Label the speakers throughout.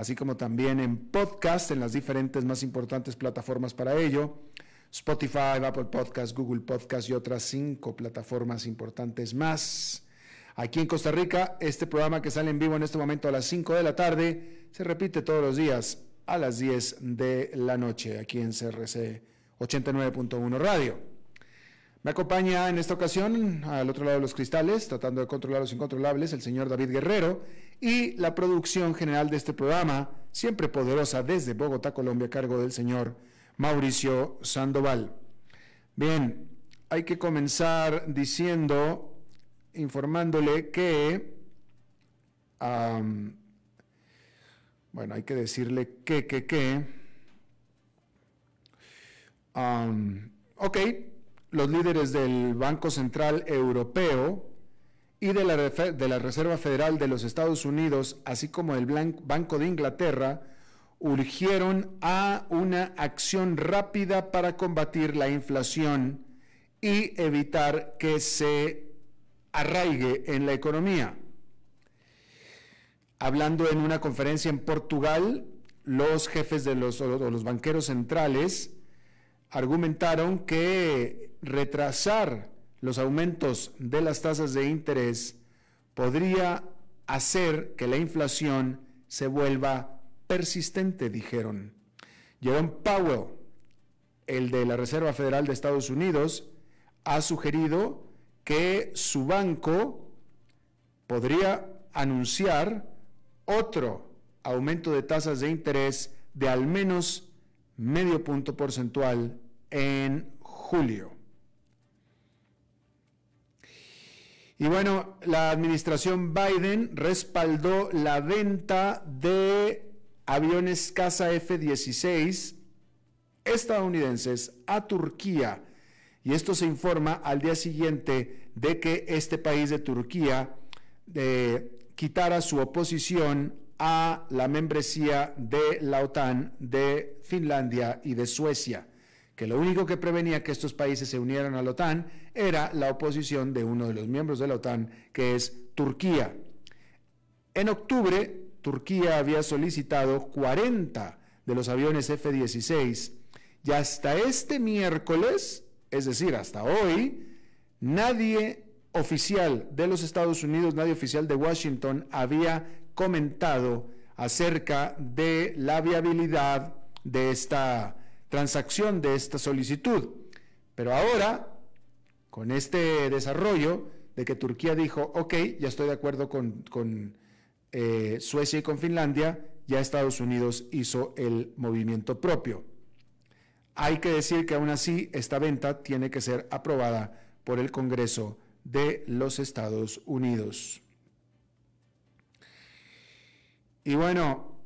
Speaker 1: así como también en podcast en las diferentes más importantes plataformas para ello. Spotify, Apple Podcast, Google Podcast y otras cinco plataformas importantes más. Aquí en Costa Rica, este programa que sale en vivo en este momento a las 5 de la tarde se repite todos los días a las 10 de la noche aquí en CRC 89.1 Radio. Me acompaña en esta ocasión, al otro lado de los cristales, tratando de controlar los incontrolables, el señor David Guerrero y la producción general de este programa, siempre poderosa desde Bogotá, Colombia, a cargo del señor Mauricio Sandoval. Bien, hay que comenzar diciendo, informándole que, bueno, hay que decirle que, que, que, ok, los líderes del Banco Central Europeo y de la, Reserva Federal de los Estados Unidos, así como el Banco de Inglaterra, urgieron a una acción rápida para combatir la inflación y evitar que se arraigue en la economía. Hablando en una conferencia en Portugal, los jefes de los, los banqueros centrales argumentaron que retrasar los aumentos de las tasas de interés podría hacer que la inflación se vuelva persistente, dijeron. Jerome Powell, el de la Reserva Federal de Estados Unidos, ha sugerido que su banco podría anunciar otro aumento de tasas de interés de al menos medio punto porcentual en julio. Y bueno, la administración Biden respaldó la venta de aviones Casa F-16 estadounidenses a Turquía. Y esto se informa al día siguiente de que este país de Turquía eh, quitara su oposición a la membresía de la OTAN de Finlandia y de Suecia, que lo único que prevenía que estos países se unieran a la OTAN era la oposición de uno de los miembros de la OTAN, que es Turquía. En octubre, Turquía había solicitado 40 de los aviones F-16 y hasta este miércoles, es decir, hasta hoy, nadie oficial de los Estados Unidos, nadie oficial de Washington había comentado acerca de la viabilidad de esta transacción, de esta solicitud. Pero ahora, con este desarrollo de que Turquía dijo, ok, ya estoy de acuerdo con, eh, Suecia y con Finlandia, ya Estados Unidos hizo el movimiento propio. Hay que decir que aún así esta venta tiene que ser aprobada por el Congreso de los Estados Unidos. Y bueno,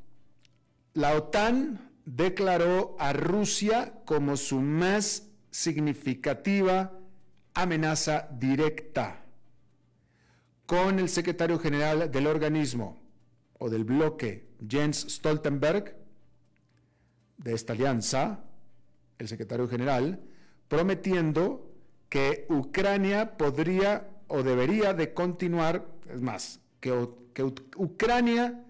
Speaker 1: la OTAN declaró a Rusia como su más significativa amenaza directa, con el secretario general del organismo o del bloque, Jens Stoltenberg, de esta alianza, el secretario general, prometiendo que Ucrania podría o debería de continuar, es más, que, que Ucrania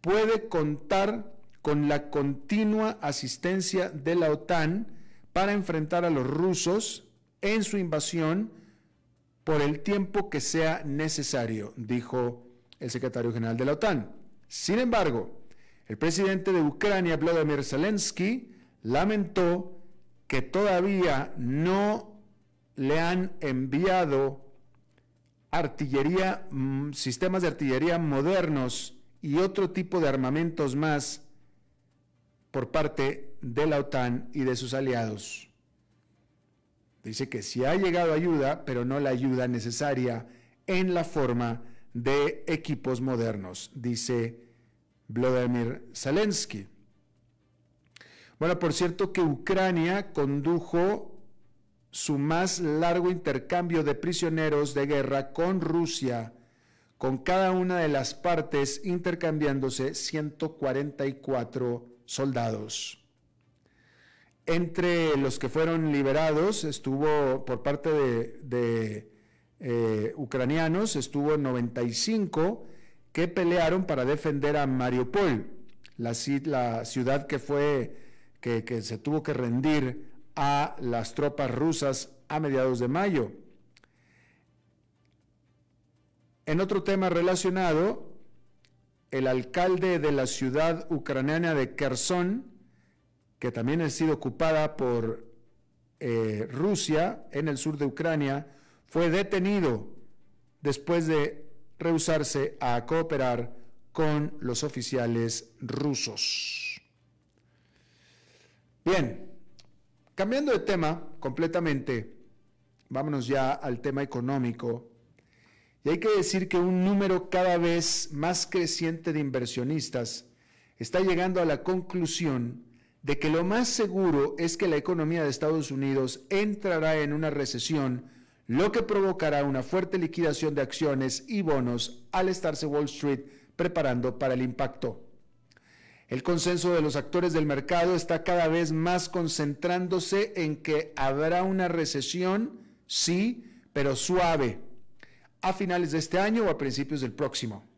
Speaker 1: puede contar con la continua asistencia de la OTAN para enfrentar a los rusos en su invasión por el tiempo que sea necesario, dijo el secretario general de la OTAN. Sin embargo, el presidente de Ucrania, Vladimir Zelensky, lamentó que todavía no le han enviado artillería, mm, sistemas de artillería modernos y otro tipo de armamentos más por parte de la OTAN y de sus aliados. Dice que sí ha llegado ayuda, pero no la ayuda necesaria en la forma de equipos modernos, dice Vladimir Zelensky. Bueno, por cierto que Ucrania condujo su más largo intercambio de prisioneros de guerra con Rusia, con cada una de las partes intercambiándose 144 soldados. Entre los que fueron liberados estuvo por parte de, eh, ucranianos, estuvo 95 que pelearon para defender a Mariupol, la, ciudad que fue que se tuvo que rendir a las tropas rusas a mediados de mayo. En otro tema relacionado, el alcalde de la ciudad ucraniana de Kherson, que también ha sido ocupada por eh, Rusia en el sur de Ucrania, fue detenido después de rehusarse a cooperar con los oficiales rusos. Bien, Cambiando de tema completamente, vámonos ya al tema económico. Y hay que decir que un número cada vez más creciente de inversionistas está llegando a la conclusión de que lo más seguro es que la economía de Estados Unidos entrará en una recesión, lo que provocará una fuerte liquidación de acciones y bonos al estarse Wall Street preparando para el impacto. El consenso de los actores del mercado está cada vez más concentrándose en que habrá una recesión, sí, pero suave, a finales de este año o a principios del próximo.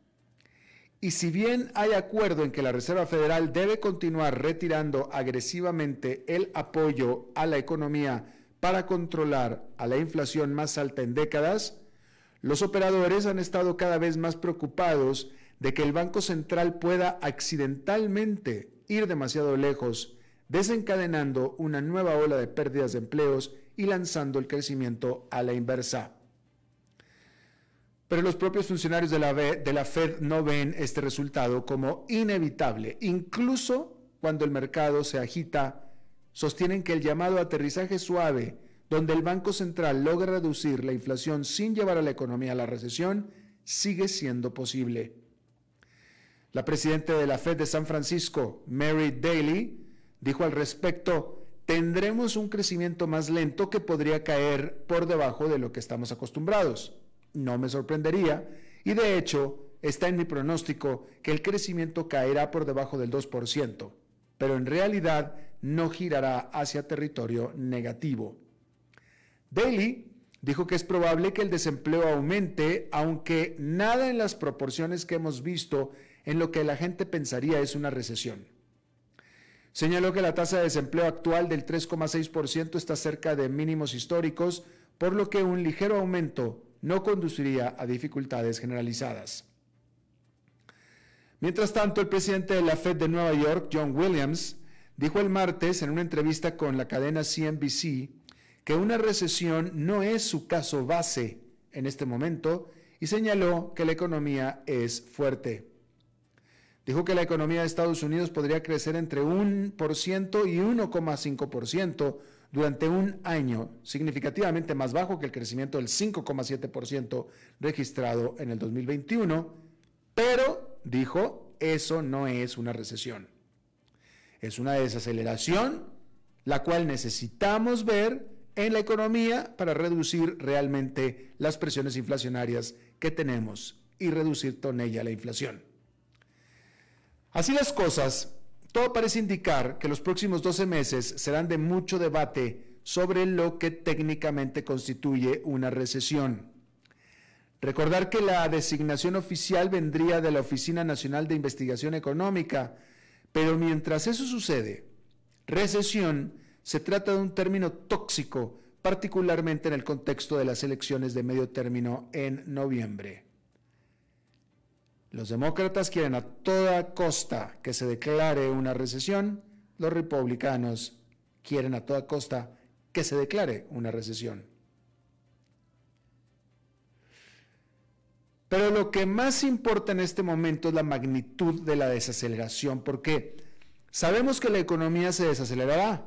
Speaker 1: Y si bien hay acuerdo en que la Reserva Federal debe continuar retirando agresivamente el apoyo a la economía para controlar a la inflación más alta en décadas, los operadores han estado cada vez más preocupados de que el Banco Central pueda accidentalmente ir demasiado lejos, desencadenando una nueva ola de pérdidas de empleos y lanzando el crecimiento a la inversa. Pero los propios funcionarios de la, Fed no ven este resultado como inevitable. Incluso cuando el mercado se agita, sostienen que el llamado aterrizaje suave, donde el Banco Central logra reducir la inflación sin llevar a la economía a la recesión, sigue siendo posible. La presidenta de la Fed de San Francisco, Mary Daly, dijo al respecto, tendremos un crecimiento más lento que podría caer por debajo de lo que estamos acostumbrados. No me sorprendería y de hecho está en mi pronóstico que el crecimiento caerá por debajo del 2%, pero en realidad no girará hacia territorio negativo. Daly dijo que es probable que el desempleo aumente, aunque nada en las proporciones que hemos visto en lo que la gente pensaría es una recesión. Señaló que la tasa de desempleo actual del 3,6% está cerca de mínimos históricos, por lo que un ligero aumento no conduciría a dificultades generalizadas. Mientras tanto, el presidente de la Fed de Nueva York, John Williams, dijo el martes en una entrevista con la cadena CNBC que una recesión no es su caso base en este momento y señaló que la economía es fuerte. Dijo que la economía de Estados Unidos podría crecer entre 1% y 1,5% durante un año, significativamente más bajo que el crecimiento del 5,7% registrado en el 2021, pero, dijo, eso no es una recesión. Es una desaceleración la cual necesitamos ver en la economía para reducir realmente las presiones inflacionarias que tenemos y reducir con ella la inflación. Así las cosas, todo parece indicar que los próximos 12 meses serán de mucho debate sobre lo que técnicamente constituye una recesión. Recordar que la designación oficial vendría de la Oficina Nacional de Investigación Económica, pero mientras eso sucede, recesión se trata de un término tóxico, particularmente en el contexto de las elecciones de medio término en noviembre. Los demócratas quieren a toda costa que se declare una recesión, los republicanos quieren a toda costa que se declare una recesión. Pero lo que más importa en este momento es la magnitud de la desaceleración, porque sabemos que la economía se desacelerará,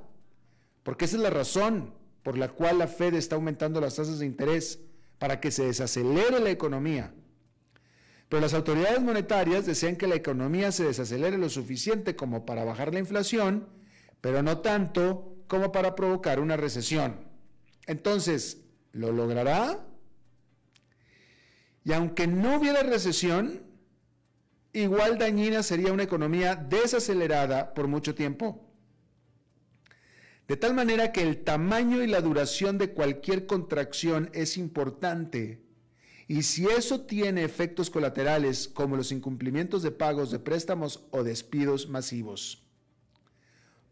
Speaker 1: porque esa es la razón por la cual la Fed está aumentando las tasas de interés, para que se desacelere la economía. Pero las autoridades monetarias desean que la economía se desacelere lo suficiente como para bajar la inflación, pero no tanto como para provocar una recesión. Entonces, ¿lo logrará? Y aunque no hubiera recesión, igual dañina sería una economía desacelerada por mucho tiempo. De tal manera que el tamaño y la duración de cualquier contracción es importante. Y si eso tiene efectos colaterales como los incumplimientos de pagos de préstamos o despidos masivos.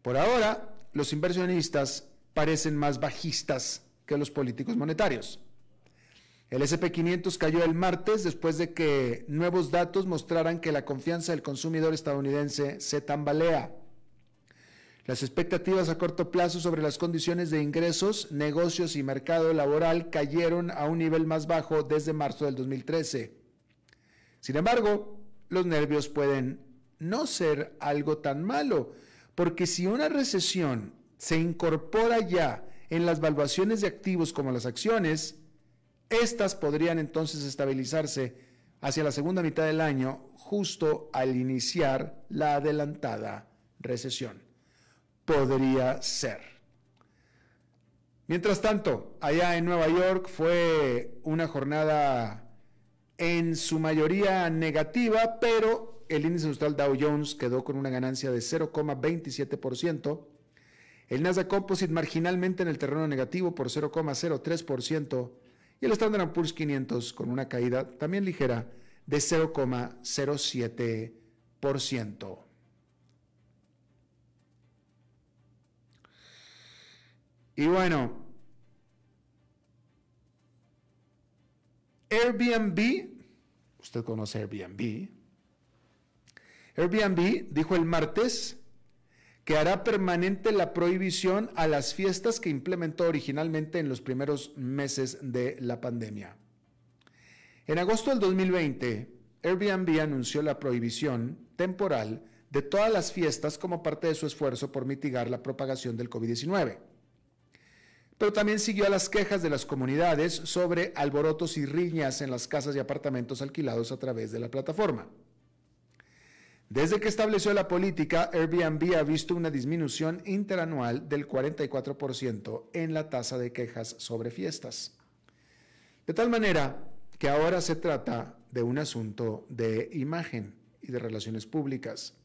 Speaker 1: Por ahora, los inversionistas parecen más bajistas que los políticos monetarios. El SP500 cayó el martes después de que nuevos datos mostraran que la confianza del consumidor estadounidense se tambalea. Las expectativas a corto plazo sobre las condiciones de ingresos, negocios y mercado laboral cayeron a un nivel más bajo desde marzo del 2013. Sin embargo, los nervios pueden no ser algo tan malo, porque si una recesión se incorpora ya en las valuaciones de activos como las acciones, estas podrían entonces estabilizarse hacia la segunda mitad del año, justo al iniciar la adelantada recesión. Podría ser. Mientras tanto, allá en Nueva York fue una jornada en su mayoría negativa, pero el índice industrial Dow Jones quedó con una ganancia de 0,27%. El Nasdaq Composite marginalmente en el terreno negativo por 0,03% y el Standard Poor's 500 con una caída también ligera de 0,07%. Y bueno, Airbnb, usted conoce Airbnb, Airbnb dijo el martes que hará permanente la prohibición a las fiestas que implementó originalmente en los primeros meses de la pandemia. En agosto del 2020, Airbnb anunció la prohibición temporal de todas las fiestas como parte de su esfuerzo por mitigar la propagación del COVID-19. Pero también siguió a las quejas de las comunidades sobre alborotos y riñas en las casas y apartamentos alquilados a través de la plataforma. Desde que estableció la política, Airbnb ha visto una disminución interanual del 44% en la tasa de quejas sobre fiestas. De tal manera que ahora se trata de un asunto de imagen y de relaciones públicas.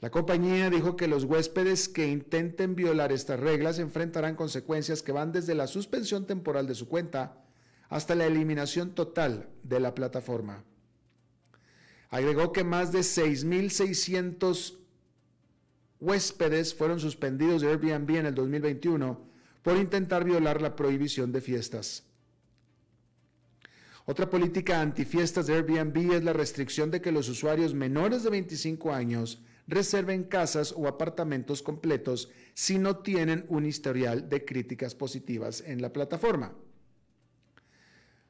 Speaker 1: La compañía dijo que los huéspedes que intenten violar estas reglas enfrentarán consecuencias que van desde la suspensión temporal de su cuenta hasta la eliminación total de la plataforma. Agregó que más de 6.600 huéspedes fueron suspendidos de Airbnb en el 2021 por intentar violar la prohibición de fiestas. Otra política antifiestas de Airbnb es la restricción de que los usuarios menores de 25 años reserven casas o apartamentos completos si no tienen un historial de críticas positivas en la plataforma.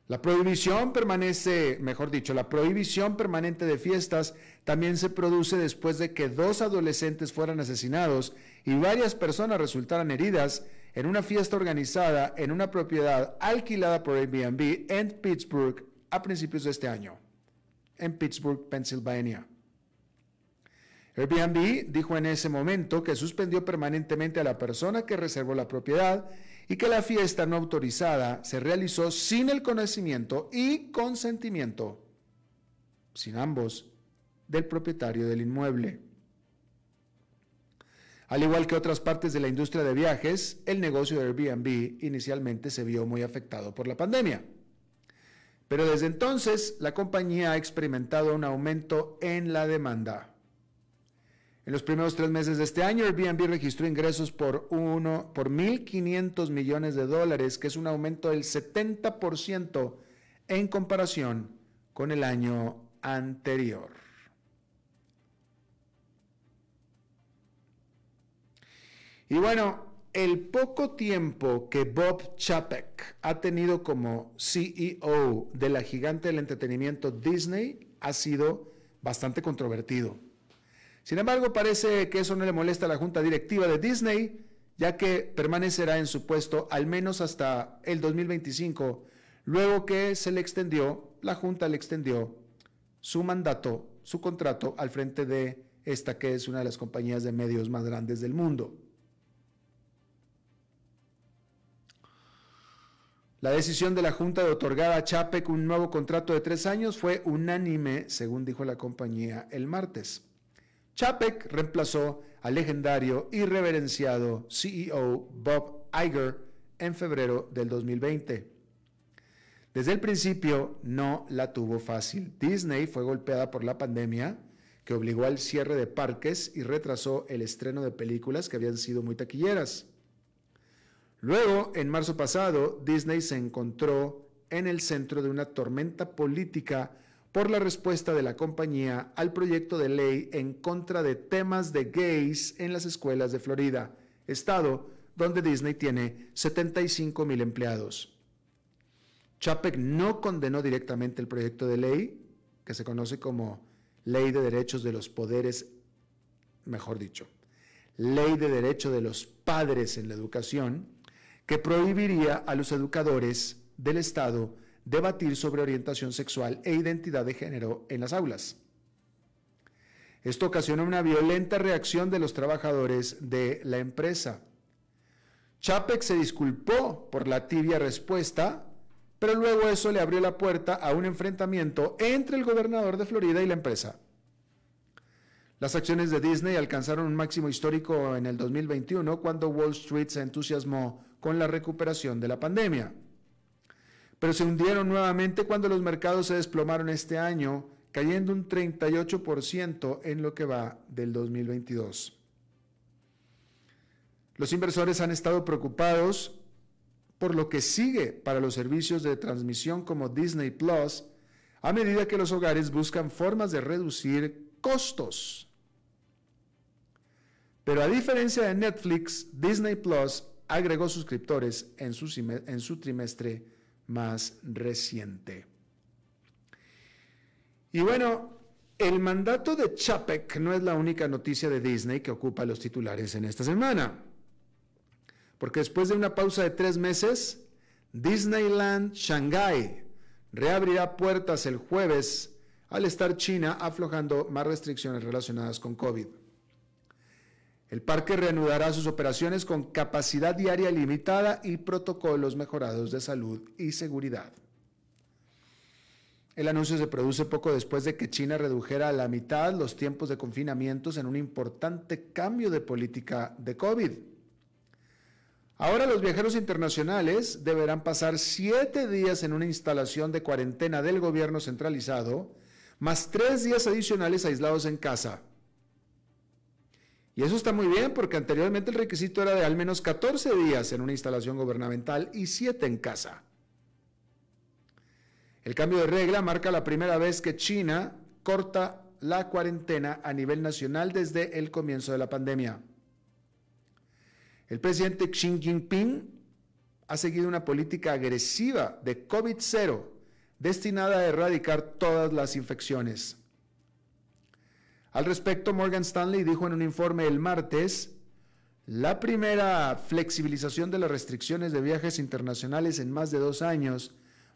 Speaker 1: La prohibición permanece, mejor dicho, la prohibición permanente de fiestas también se produce después de que dos adolescentes fueran asesinados y varias personas resultaran heridas en una fiesta organizada en una propiedad alquilada por Airbnb en Pittsburgh a principios de este año, en Pittsburgh, Pennsylvania. Airbnb dijo en ese momento que suspendió permanentemente a la persona que reservó la propiedad y que la fiesta no autorizada se realizó sin el conocimiento y consentimiento, sin ambos, del propietario del inmueble. Al igual que otras partes de la industria de viajes, el negocio de Airbnb inicialmente se vio muy afectado por la pandemia. Pero desde entonces la compañía ha experimentado un aumento en la demanda. En los primeros tres meses de este año, Airbnb registró ingresos por, uno, por 1.500 millones de dólares, que es un aumento del 70% en comparación con el año anterior. Y bueno, el poco tiempo que Bob Chapek ha tenido como CEO de la gigante del entretenimiento Disney ha sido bastante controvertido. Sin embargo, parece que eso no le molesta a la junta directiva de Disney, ya que permanecerá en su puesto al menos hasta el 2025, luego que se le extendió, la junta le extendió su mandato, su contrato al frente de esta que es una de las compañías de medios más grandes del mundo. La decisión de la Junta de otorgar a Chapek un nuevo contrato de tres años fue unánime, según dijo la compañía el martes. Chapek reemplazó al legendario y reverenciado CEO Bob Iger en febrero del 2020. Desde el principio no la tuvo fácil. Disney fue golpeada por la pandemia, que obligó al cierre de parques y retrasó el estreno de películas que habían sido muy taquilleras. Luego, en marzo pasado, Disney se encontró en el centro de una tormenta política por la respuesta de la compañía al proyecto de ley en contra de temas de gays en las escuelas de Florida, estado donde Disney tiene 75 mil empleados. Chapek no condenó directamente el proyecto de ley, que se conoce como Ley de Derechos de los Poderes, mejor dicho, Ley de Derecho de los Padres en la Educación, que prohibiría a los educadores del Estado debatir sobre orientación sexual e identidad de género en las aulas. Esto ocasionó una violenta reacción de los trabajadores de la empresa. Chapek se disculpó por la tibia respuesta, pero luego eso le abrió la puerta a un enfrentamiento entre el gobernador de Florida y la empresa. Las acciones de Disney alcanzaron un máximo histórico en el 2021 cuando Wall Street se entusiasmó con la recuperación de la pandemia pero se hundieron nuevamente cuando los mercados se desplomaron este año, cayendo un 38% en lo que va del 2022. Los inversores han estado preocupados por lo que sigue para los servicios de transmisión como Disney Plus, a medida que los hogares buscan formas de reducir costos. Pero a diferencia de Netflix, Disney Plus agregó suscriptores en su, en su trimestre más reciente. Y bueno, el mandato de Chapek no es la única noticia de Disney que ocupa los titulares en esta semana. Porque después de una pausa de tres meses, Disneyland Shanghai reabrirá puertas el jueves al estar China aflojando más restricciones relacionadas con COVID. El parque reanudará sus operaciones con capacidad diaria limitada y protocolos mejorados de salud y seguridad. El anuncio se produce poco después de que China redujera a la mitad los tiempos de confinamientos en un importante cambio de política de COVID. Ahora los viajeros internacionales deberán pasar siete días en una instalación de cuarentena del gobierno centralizado, más tres días adicionales aislados en casa y eso está muy bien porque anteriormente el requisito era de al menos 14 días en una instalación gubernamental y 7 en casa. El cambio de regla marca la primera vez que China corta la cuarentena a nivel nacional desde el comienzo de la pandemia. El presidente Xi Jinping ha seguido una política agresiva de COVID-0 destinada a erradicar todas las infecciones. Al respecto, Morgan Stanley dijo en un informe el martes, la primera flexibilización de las restricciones de viajes internacionales en más de dos años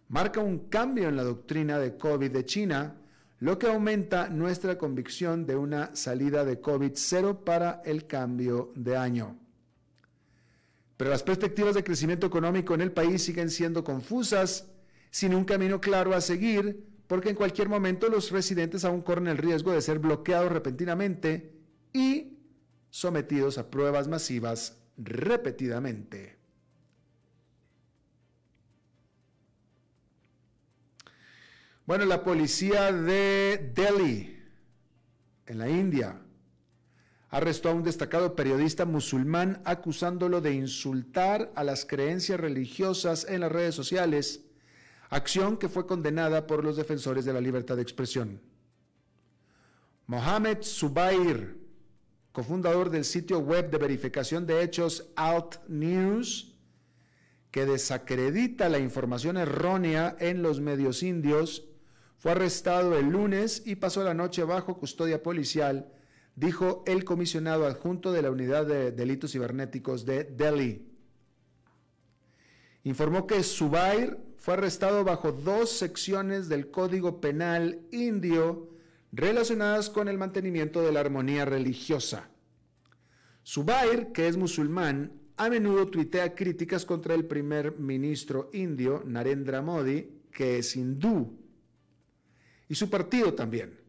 Speaker 1: marca un cambio en la doctrina de COVID de China, lo que aumenta nuestra convicción de una salida de COVID-0 para el cambio de año. Pero las perspectivas de crecimiento económico en el país siguen siendo confusas, sin un camino claro a seguir, porque en cualquier momento los residentes aún corren el riesgo de ser bloqueados repentinamente y sometidos a pruebas masivas repetidamente. Bueno, la policía de Delhi, en la India, arrestó a un destacado periodista musulmán acusándolo de insultar a las creencias religiosas en las redes sociales, acción que fue condenada por los defensores de la libertad de expresión. Mohamed Zubair, cofundador del sitio web de verificación de hechos Alt News, que desacredita la información errónea en los medios indios, fue arrestado el lunes y pasó la noche bajo custodia policial, dijo el comisionado adjunto de la Unidad de Delitos Cibernéticos de Delhi. Informó que Subair fue arrestado bajo dos secciones del Código Penal indio relacionadas con el mantenimiento de la armonía religiosa. Subair, que es musulmán, a menudo tuitea críticas contra el primer ministro indio, Narendra Modi, que es hindú y su partido también,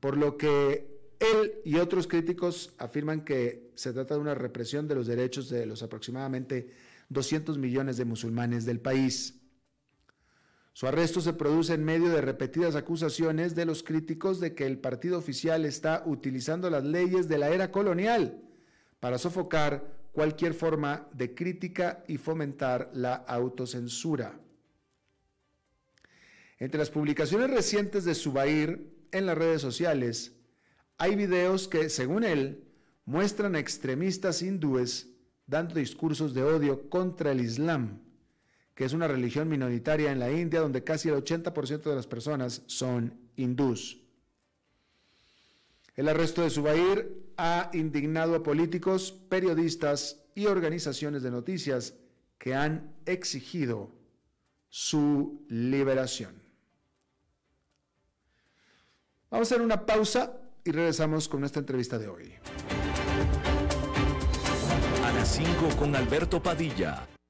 Speaker 1: por lo que él y otros críticos afirman que se trata de una represión de los derechos de los aproximadamente 200 millones de musulmanes del país. Su arresto se produce en medio de repetidas acusaciones de los críticos de que el partido oficial está utilizando las leyes de la era colonial para sofocar cualquier forma de crítica y fomentar la autocensura. Entre las publicaciones recientes de Subair en las redes sociales, hay videos que, según él, muestran a extremistas hindúes dando discursos de odio contra el Islam, que es una religión minoritaria en la India donde casi el 80% de las personas son hindús. El arresto de Subair ha indignado a políticos, periodistas y organizaciones de noticias que han exigido su liberación. Vamos a hacer una pausa y regresamos con esta entrevista de hoy.
Speaker 2: A las 5 con Alberto Padilla,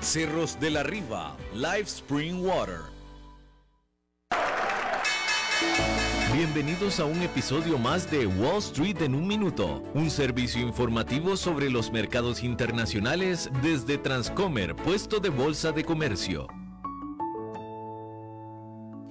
Speaker 2: Cerros de la Riva, Live Spring Water. Bienvenidos a un episodio más de Wall Street en un minuto, un servicio informativo sobre los mercados internacionales desde Transcomer, puesto de bolsa de comercio.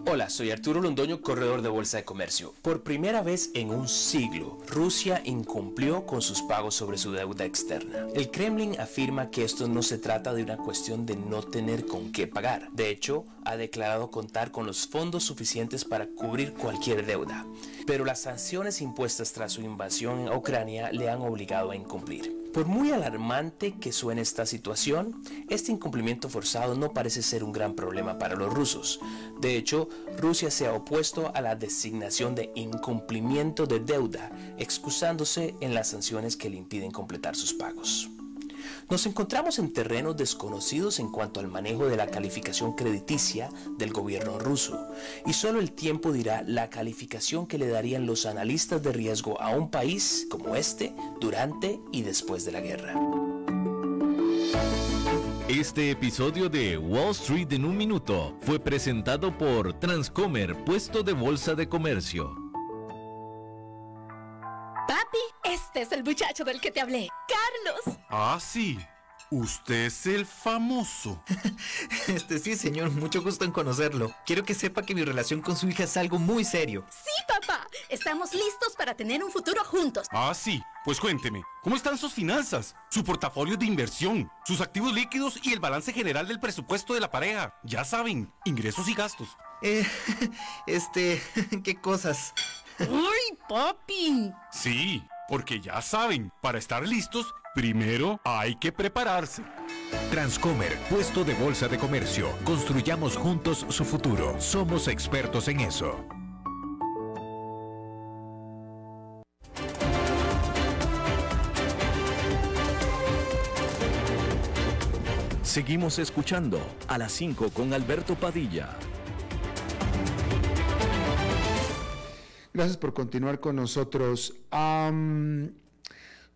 Speaker 3: Hola, soy Arturo Londoño, corredor de Bolsa de Comercio. Por primera vez en un siglo, Rusia incumplió con sus pagos sobre su deuda externa. El Kremlin afirma que esto no se trata de una cuestión de no tener con qué pagar. De hecho, ha declarado contar con los fondos suficientes para cubrir cualquier deuda. Pero las sanciones impuestas tras su invasión a Ucrania le han obligado a incumplir. Por muy alarmante que suene esta situación, este incumplimiento forzado no parece ser un gran problema para los rusos. De hecho, Rusia se ha opuesto a la designación de incumplimiento de deuda, excusándose en las sanciones que le impiden completar sus pagos. Nos encontramos en terrenos desconocidos en cuanto al manejo de la calificación crediticia del gobierno ruso, y solo el tiempo dirá la calificación que le darían los analistas de riesgo a un país como este durante y después de la guerra.
Speaker 2: Este episodio de Wall Street en un minuto fue presentado por Transcomer, puesto de bolsa de comercio.
Speaker 4: Este es el muchacho del que te hablé, Carlos.
Speaker 5: Ah, sí. Usted es el famoso.
Speaker 6: Este sí, señor, mucho gusto en conocerlo. Quiero que sepa que mi relación con su hija es algo muy serio.
Speaker 4: Sí, papá, estamos listos para tener un futuro juntos.
Speaker 5: Ah, sí. Pues cuénteme, ¿cómo están sus finanzas? Su portafolio de inversión, sus activos líquidos y el balance general del presupuesto de la pareja. Ya saben, ingresos y gastos.
Speaker 6: Eh, este, ¿qué cosas?
Speaker 4: ¡Uy, papi!
Speaker 5: Sí, porque ya saben, para estar listos, primero hay que prepararse.
Speaker 7: Transcomer, puesto de bolsa de comercio. Construyamos juntos su futuro. Somos expertos en eso.
Speaker 2: Seguimos escuchando a las 5 con Alberto Padilla.
Speaker 1: Gracias por continuar con nosotros.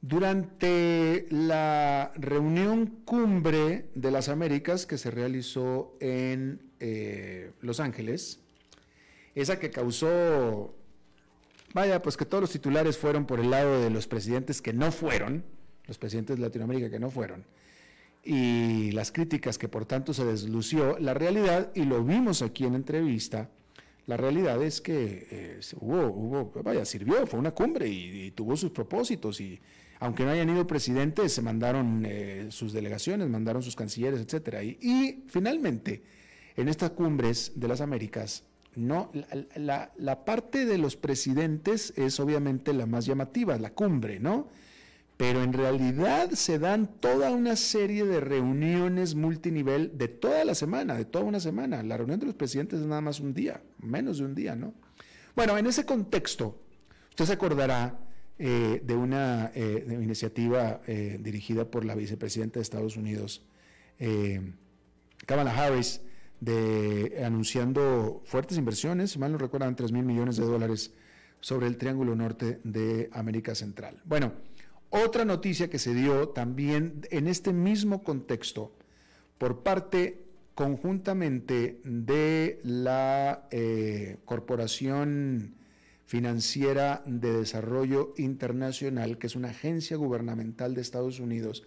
Speaker 1: Durante la reunión cumbre de las Américas que se realizó en eh, Los Ángeles, esa que causó, vaya, pues que todos los titulares fueron por el lado de los presidentes que no fueron, los presidentes de Latinoamérica que no fueron, y las críticas que por tanto se deslució, la realidad, y lo vimos aquí en entrevista, la realidad es que eh, hubo, hubo, vaya, sirvió, fue una cumbre y, tuvo sus propósitos y aunque no hayan ido presidentes, se mandaron eh, sus delegaciones, mandaron sus cancilleres, etcétera. Y, finalmente, en estas cumbres de las Américas, no, la- la parte de los presidentes es obviamente la más llamativa, la cumbre, ¿no? Pero en realidad se dan toda una serie de reuniones multinivel de toda la semana, de toda una semana. La reunión de los presidentes es nada más un día, menos de un día, ¿no? Bueno, en ese contexto, usted se acordará eh, de una eh, de una iniciativa eh, dirigida por la vicepresidenta de Estados Unidos, Kamala Harris, de anunciando fuertes inversiones, si mal no recuerdan, 3 mil millones de dólares sobre el Triángulo Norte de América Central. Bueno, otra noticia que se dio también en este mismo contexto por parte conjuntamente de la eh, Corporación Financiera de Desarrollo Internacional, que es una agencia gubernamental de Estados Unidos,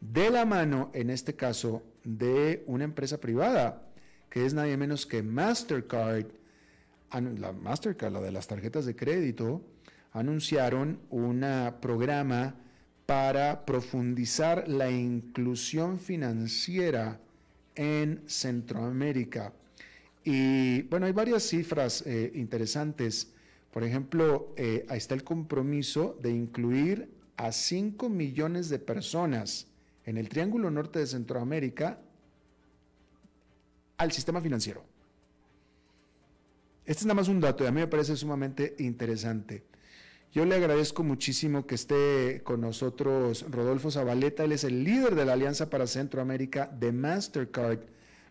Speaker 1: de la mano, en este caso, de una empresa privada, que es nadie menos que Mastercard, la Mastercard, la de las tarjetas de crédito, anunciaron un programa para profundizar la inclusión financiera en Centroamérica. Y bueno, hay varias cifras eh, interesantes. Por ejemplo, eh, ahí está el compromiso de incluir a 5 millones de personas en el Triángulo Norte de Centroamérica al sistema financiero. Este es nada más un dato y a mí me parece sumamente interesante. Yo le agradezco muchísimo que esté con nosotros Rodolfo Zabaleta, él es el líder de la Alianza para Centroamérica de Mastercard.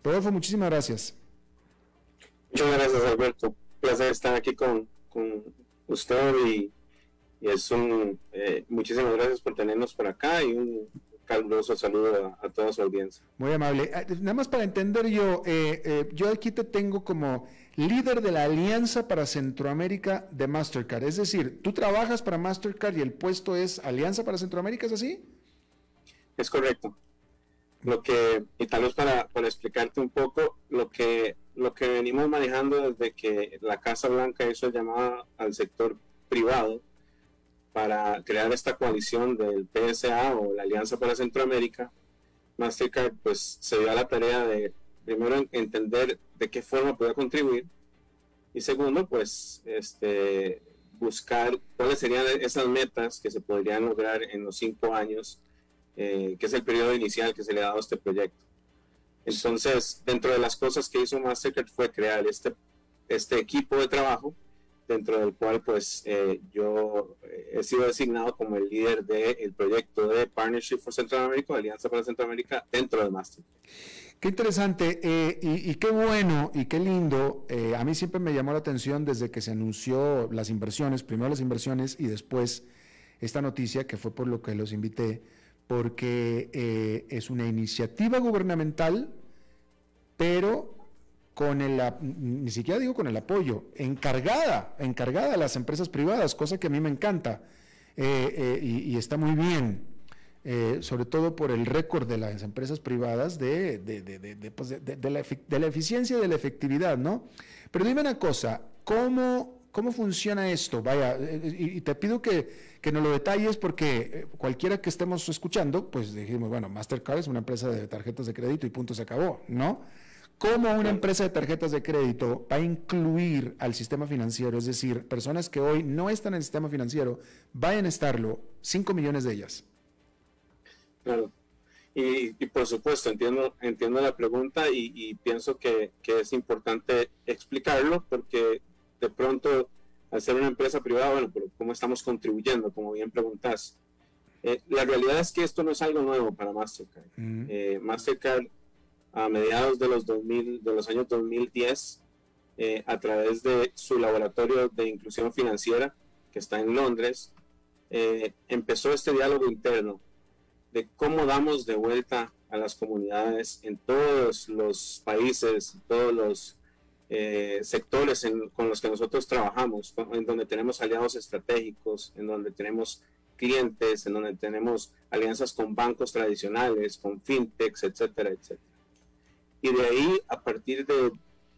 Speaker 1: Rodolfo, muchísimas gracias.
Speaker 8: Muchas gracias, Alberto. Un placer estar aquí con, con usted y, y es un. eh, muchísimas gracias por tenernos por acá y un caluroso saludo a, a toda su audiencia.
Speaker 1: Muy amable. Ah, Nada más para entender yo, eh, eh, yo aquí te tengo como líder de la Alianza para Centroamérica de Mastercard. Es decir, tú trabajas para Mastercard y el puesto es Alianza para Centroamérica, ¿es así?
Speaker 8: Es correcto. Lo que, y tal vez para, explicarte un poco, lo que, lo que venimos manejando desde que la Casa Blanca hizo llamada al sector privado para crear esta coalición del PSA o la Alianza para Centroamérica, Mastercard pues se dio a la tarea de primero en- entender de qué forma podía contribuir y segundo pues este buscar cuáles serían esas metas que se podrían lograr en los cinco años eh, que es el periodo inicial que se le ha dado a este proyecto. Entonces, dentro de las cosas que hizo Mastercard fue crear este, este equipo de trabajo dentro del cual pues eh, yo he sido designado como el líder del proyecto de Partnership for Central America, Alianza para Centroamérica, dentro de Master.
Speaker 1: Qué interesante eh, y, qué bueno y qué lindo. Eh, a mí siempre me llamó la atención desde que se anunció las inversiones, primero las inversiones y después esta noticia, que fue por lo que los invité, porque es una iniciativa gubernamental, pero con el, ni siquiera digo con el apoyo, encargada, encargada a las empresas privadas, cosa que a mí me encanta eh, eh, y, está muy bien, eh, sobre todo por el récord de las empresas privadas de, de, pues la, la, eficiencia y de la efectividad, ¿no? Pero dime una cosa, ¿cómo, cómo funciona esto? Vaya, y, te pido que, que nos lo detalles porque cualquiera que estemos escuchando, pues dijimos, bueno, Mastercard es una empresa de tarjetas de crédito y punto se acabó, ¿no? ¿Cómo una empresa de tarjetas de crédito va a incluir al sistema financiero? Es decir, personas que hoy no están en el sistema financiero, vayan a estarlo, 5 millones de ellas.
Speaker 8: Claro. Y, por supuesto, entiendo, entiendo la pregunta y, pienso que, es importante explicarlo porque de pronto, al ser una empresa privada, bueno, pero ¿cómo estamos contribuyendo? Como bien preguntas. Eh, la realidad es que esto no es algo nuevo para Mastercard. Eh, Mastercard a mediados de los, 2000, de los años 2010 eh, a través de su laboratorio de inclusión financiera que está en Londres, eh, empezó este diálogo interno de cómo damos de vuelta a las comunidades en todos los países, todos los eh, sectores con los que nosotros trabajamos, en donde tenemos aliados estratégicos, en donde tenemos clientes, en donde tenemos alianzas con bancos tradicionales, con fintechs, etcétera, etcétera. Y de ahí, a partir de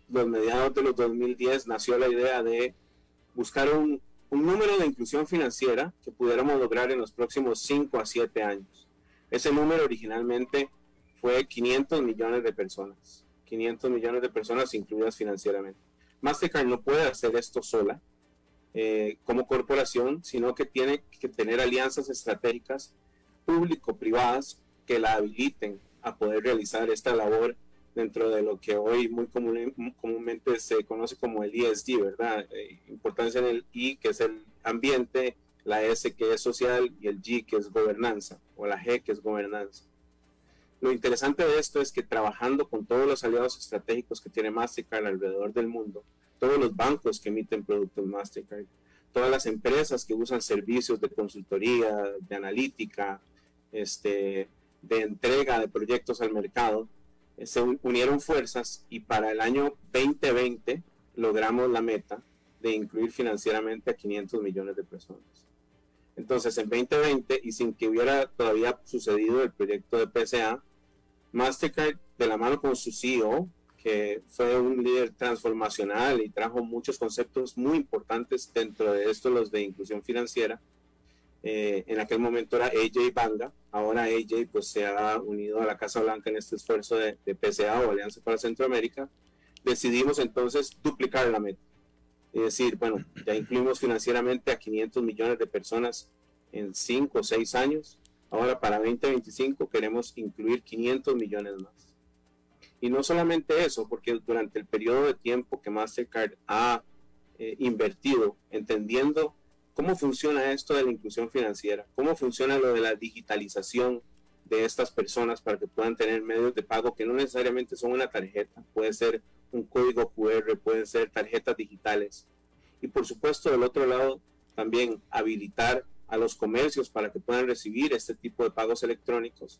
Speaker 8: los mediados de los 2010, nació la idea de buscar un, número de inclusión financiera que pudiéramos lograr en los próximos 5 a 7 años. Ese número originalmente fue 500 millones de personas. 500 millones de personas incluidas financieramente. Mastercard no puede hacer esto sola eh, como corporación, sino que tiene que tener alianzas estratégicas público-privadas que la habiliten a poder realizar esta labor dentro de lo que hoy muy comúnmente se conoce como el ESG, ¿verdad? Eh, importancia en el I, que es el ambiente, la S, que es social, y el G, que es gobernanza, o la G, que es gobernanza. Lo interesante de esto es que trabajando con todos los aliados estratégicos que tiene Mastercard alrededor del mundo, todos los bancos que emiten productos Mastercard, todas las empresas que usan servicios de consultoría, de analítica, este, de entrega de proyectos al mercado, se unieron fuerzas y para el año 2020 logramos la meta de incluir financieramente a 500 millones de personas. Entonces, en 2020, y sin que hubiera todavía sucedido el proyecto de PSA, Mastercard, de la mano con su CEO, que fue un líder transformacional y trajo muchos conceptos muy importantes dentro de esto, los de inclusión financiera, eh, en aquel momento era AJ Banga, ahora AJ pues se ha unido a la Casa Blanca en este esfuerzo de, PCA o Alianza para Centroamérica, decidimos entonces duplicar la meta. Es decir, bueno, ya incluimos financieramente a 500 millones de personas en 5 o 6 años, ahora para 2025 queremos incluir 500 millones más. Y no solamente eso, porque durante el periodo de tiempo que Mastercard ha eh, invertido, entendiendo ¿Cómo funciona esto de la inclusión financiera? ¿Cómo funciona lo de la digitalización de estas personas para que puedan tener medios de pago que no necesariamente son una tarjeta? Puede ser un código QR, pueden ser tarjetas digitales. Y por supuesto, del otro lado, también habilitar a los comercios para que puedan recibir este tipo de pagos electrónicos.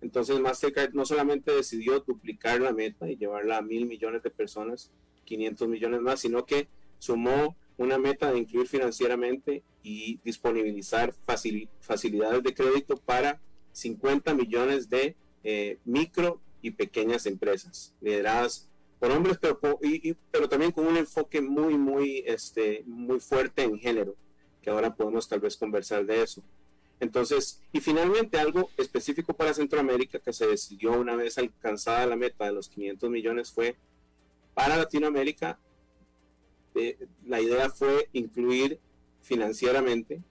Speaker 8: Entonces Mastercard no solamente decidió duplicar la meta y llevarla a mil millones de personas, 500 millones más, sino que sumó una meta de incluir financieramente y disponibilizar facilidades de crédito para 50 millones de eh, micro y pequeñas empresas lideradas por hombres, pero, pero también con un enfoque muy, muy, este, muy fuerte en género, que ahora podemos tal vez conversar de eso. Entonces, y finalmente algo específico para Centroamérica que se decidió una vez alcanzada la meta de los 500 millones fue para Latinoamérica la idea fue incluir financieramente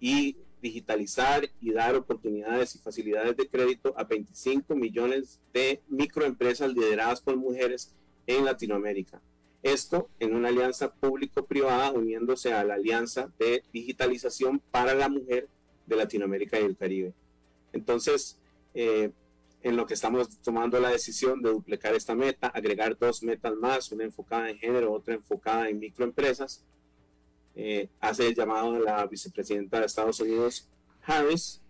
Speaker 8: y digitalizar y dar oportunidades y facilidades de crédito a 25 millones de microempresas lideradas por mujeres en Latinoamérica. Esto en una alianza público-privada uniéndose a la Alianza de Digitalización para la Mujer de Latinoamérica y el Caribe. Entonces, eh, en lo que estamos tomando la decisión de duplicar esta meta, agregar dos metas más, una enfocada en género, otra enfocada en microempresas, eh, hace el llamado de la vicepresidenta de Estados Unidos, Harris,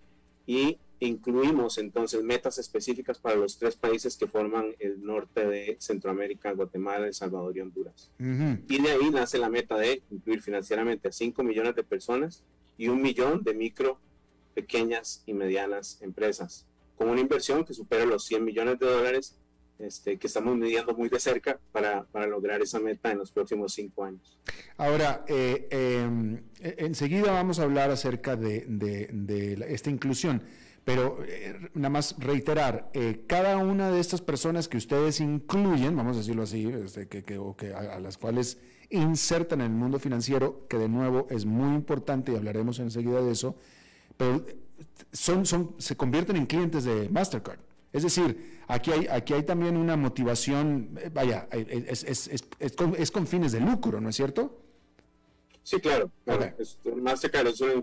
Speaker 8: y incluimos entonces metas específicas para los tres países que forman el norte de Centroamérica, Guatemala, El Salvador y Honduras. Y de ahí nace la meta de incluir financieramente a 5 millones de personas y un millón de micro, pequeñas y medianas empresas, con una inversión que supera los 100 millones de dólares este, que estamos midiendo muy de cerca para, para, lograr esa meta en los próximos cinco años.
Speaker 1: Ahora, eh, em, e, enseguida vamos a hablar acerca de, de, esta inclusión, pero eh, nada más reiterar, eh, cada una de estas personas que ustedes incluyen, vamos a decirlo así, este, que, que, que a, las cuales insertan en el mundo financiero, que de nuevo es muy importante y hablaremos enseguida de eso, pero son, son, se convierten en clientes de Mastercard. Es decir, aquí hay, aquí hay también una motivación, eh, vaya, es, es, es, es con, fines de lucro, ¿no es cierto?
Speaker 8: Sí, claro. Mastercard es una,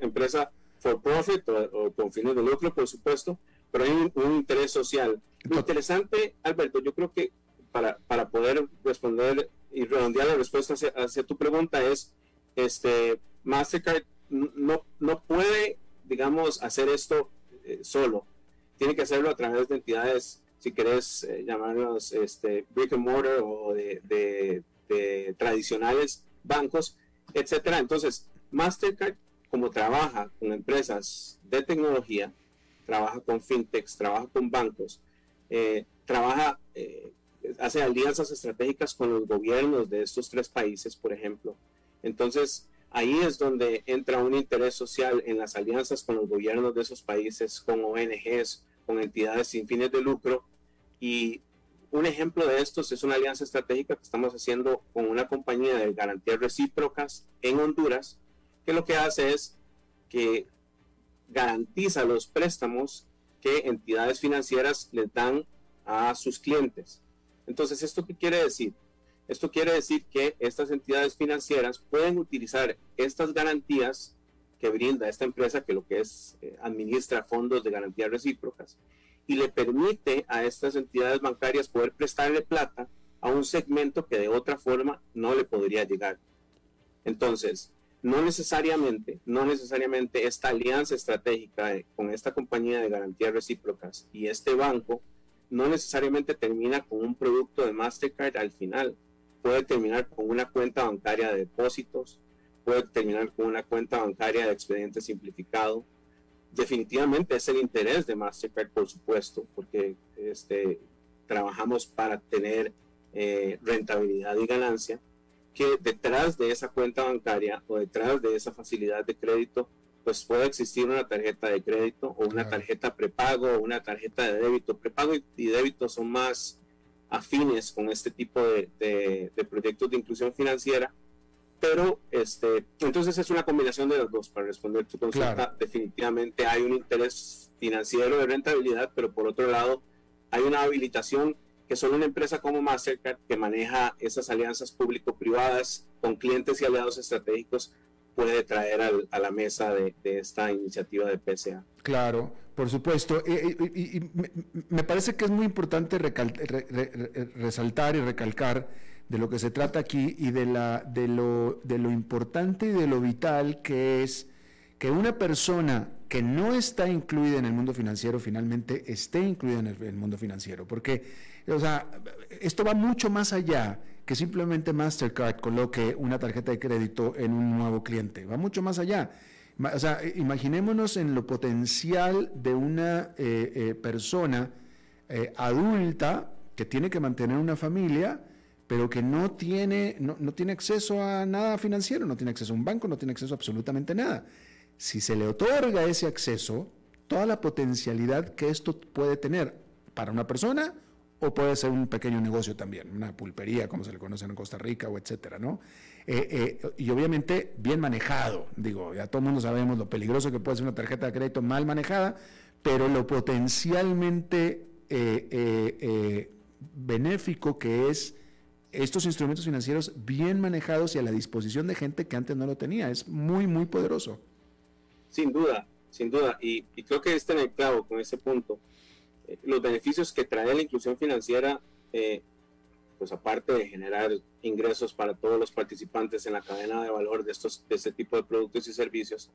Speaker 8: empresa for profit o, con fines de lucro, por supuesto, pero hay un, interés social. Lo interesante, Alberto, yo creo que para, para poder responder y redondear la respuesta hacia, tu pregunta es, este, Mastercard no, no puede, digamos, hacer esto eh, solo tiene que hacerlo a través de entidades, si querés eh, llamarlos este, brick and mortar o de, tradicionales bancos, etcétera. Entonces, Mastercard, como trabaja con empresas de tecnología, trabaja con fintechs, trabaja con bancos, eh, trabaja, eh, hace alianzas estratégicas con los gobiernos de estos tres países, por ejemplo. Entonces, ahí es donde entra un interés social en las alianzas con los gobiernos de esos países, con ONGs, con entidades sin fines de lucro. Y un ejemplo de estos es una alianza estratégica que estamos haciendo con una compañía de garantías recíprocas en Honduras, que lo que hace es que garantiza los préstamos que entidades financieras les dan a sus clientes. Entonces, ¿esto qué quiere decir? Esto quiere decir que estas entidades financieras pueden utilizar estas garantías que brinda esta empresa, que lo que es eh, administra fondos de garantías recíprocas, y le permite a estas entidades bancarias poder prestarle plata a un segmento que de otra forma no le podría llegar. Entonces, no necesariamente, no necesariamente esta alianza estratégica con esta compañía de garantías recíprocas y este banco no necesariamente termina con un producto de Mastercard al final. Puede terminar con una cuenta bancaria de depósitos, puede terminar con una cuenta bancaria de expediente simplificado. Definitivamente es el interés de Mastercard, por supuesto, porque este, trabajamos para tener eh, rentabilidad y ganancia, que detrás de esa cuenta bancaria o detrás de esa facilidad de crédito, pues puede existir una tarjeta de crédito o una tarjeta prepago o una tarjeta de débito. Prepago y, débito son más afines con este tipo de, de proyectos de inclusión financiera pero este, entonces es una combinación de los dos para responder tu consulta. Definitivamente hay un interés financiero de rentabilidad, pero por otro lado hay una habilitación que solo una empresa como Mastercard que maneja esas alianzas público-privadas con clientes y aliados estratégicos puede traer a la mesa de, esta iniciativa de PSA.
Speaker 1: Claro, por supuesto. Y, me parece que es muy importante resaltar y recalcar de lo que se trata aquí y de, la, de, lo, importante y de lo vital que es que una persona que no está incluida en el mundo financiero finalmente esté incluida en el, mundo financiero. Porque, o sea, esto va mucho más allá que simplemente Mastercard coloque una tarjeta de crédito en un nuevo cliente. Va mucho más allá. O sea, imaginémonos en lo potencial de una eh, eh, persona eh, adulta que tiene que mantener una familia pero que no tiene, no, tiene acceso a nada financiero, no tiene acceso a un banco, no tiene acceso a absolutamente nada. Si se le otorga ese acceso, toda la potencialidad que esto puede tener para una persona o puede ser un pequeño negocio también, una pulpería como se le conoce en Costa Rica o etcétera, ¿no? Eh, eh, y obviamente bien manejado, digo, ya todo el mundo sabemos lo peligroso que puede ser una tarjeta de crédito mal manejada, pero lo potencialmente eh, benéfico que es estos instrumentos financieros bien manejados y a la disposición de gente que antes no lo tenía. Es muy, muy poderoso.
Speaker 8: Sin duda, sin duda. Y, creo que está en el clavo con ese punto. Los beneficios que trae la inclusión financiera, eh, pues aparte de generar ingresos para todos los participantes en la cadena de valor de, estos, de este tipo de productos y servicios,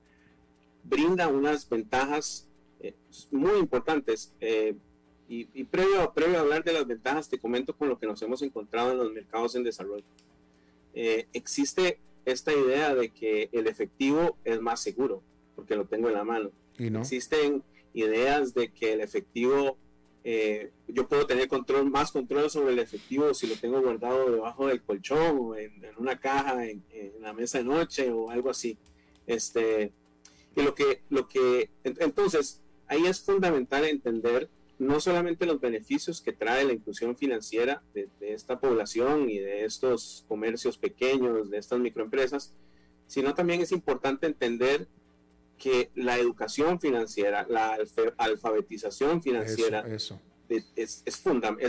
Speaker 8: brinda unas ventajas eh, muy importantes. Y, previo, previo a hablar de las ventajas, te comento con lo que nos hemos encontrado en los mercados en desarrollo. existe esta idea de que el efectivo es más seguro porque lo tengo en la mano. Existen ideas de que el efectivo, eh, yo puedo tener control, más control sobre el efectivo si lo tengo guardado debajo del colchón o en, una caja en, la mesa de noche o algo así. Este, y lo que, lo que, entonces, ahí es fundamental entender no solamente los beneficios que trae la inclusión financiera de, de, esta población y de estos comercios pequeños, de estas microempresas, sino también es importante entender que la educación financiera, la alfabetización financiera Es, es, es,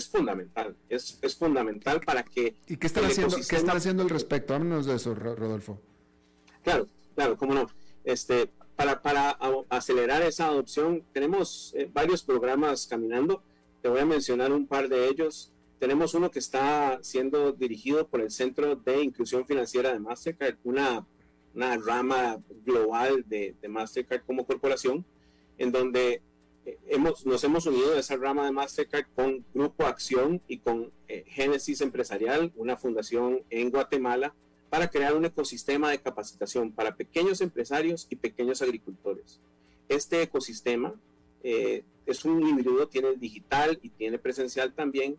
Speaker 8: fundamental, es, es, fundamental para que...
Speaker 1: ¿Y qué están, haciendo, ¿qué están haciendo al respecto? Háblanos de eso, Rodolfo.
Speaker 8: Claro, claro, cómo no. Este, para, para acelerar esa adopción, tenemos eh, varios programas caminando. Te voy a mencionar un par de ellos. Tenemos uno que está siendo dirigido por el Centro de Inclusión Financiera de Mastercard, una una rama global de, Mastercard como corporación, en donde eh, hemos, nos hemos unido a esa rama de Mastercard con Grupo Acción y con eh, Génesis Empresarial, una fundación en Guatemala, para crear un ecosistema de capacitación para pequeños empresarios y pequeños agricultores. Este ecosistema eh, es un híbrido, tiene digital y tiene presencial también,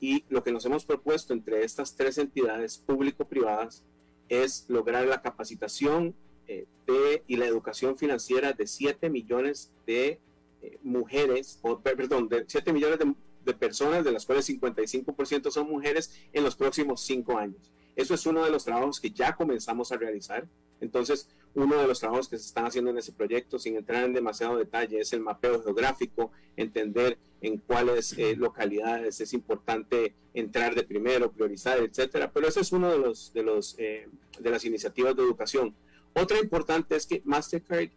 Speaker 8: y lo que nos hemos propuesto entre estas tres entidades público-privadas es lograr la capacitación eh, de, y la educación financiera de 7 millones de eh, mujeres, o perdón, de 7 millones de, de, personas, de las cuales 55% son mujeres, en los próximos 5 años. Eso es uno de los trabajos que ya comenzamos a realizar. Entonces, uno de los trabajos que se están haciendo en ese proyecto, sin entrar en demasiado detalle, es el mapeo geográfico, entender en cuáles eh, localidades es importante entrar de primero, priorizar, etcétera. Pero ese es uno de los de los eh, de las iniciativas de educación. Otra importante es que Mastercard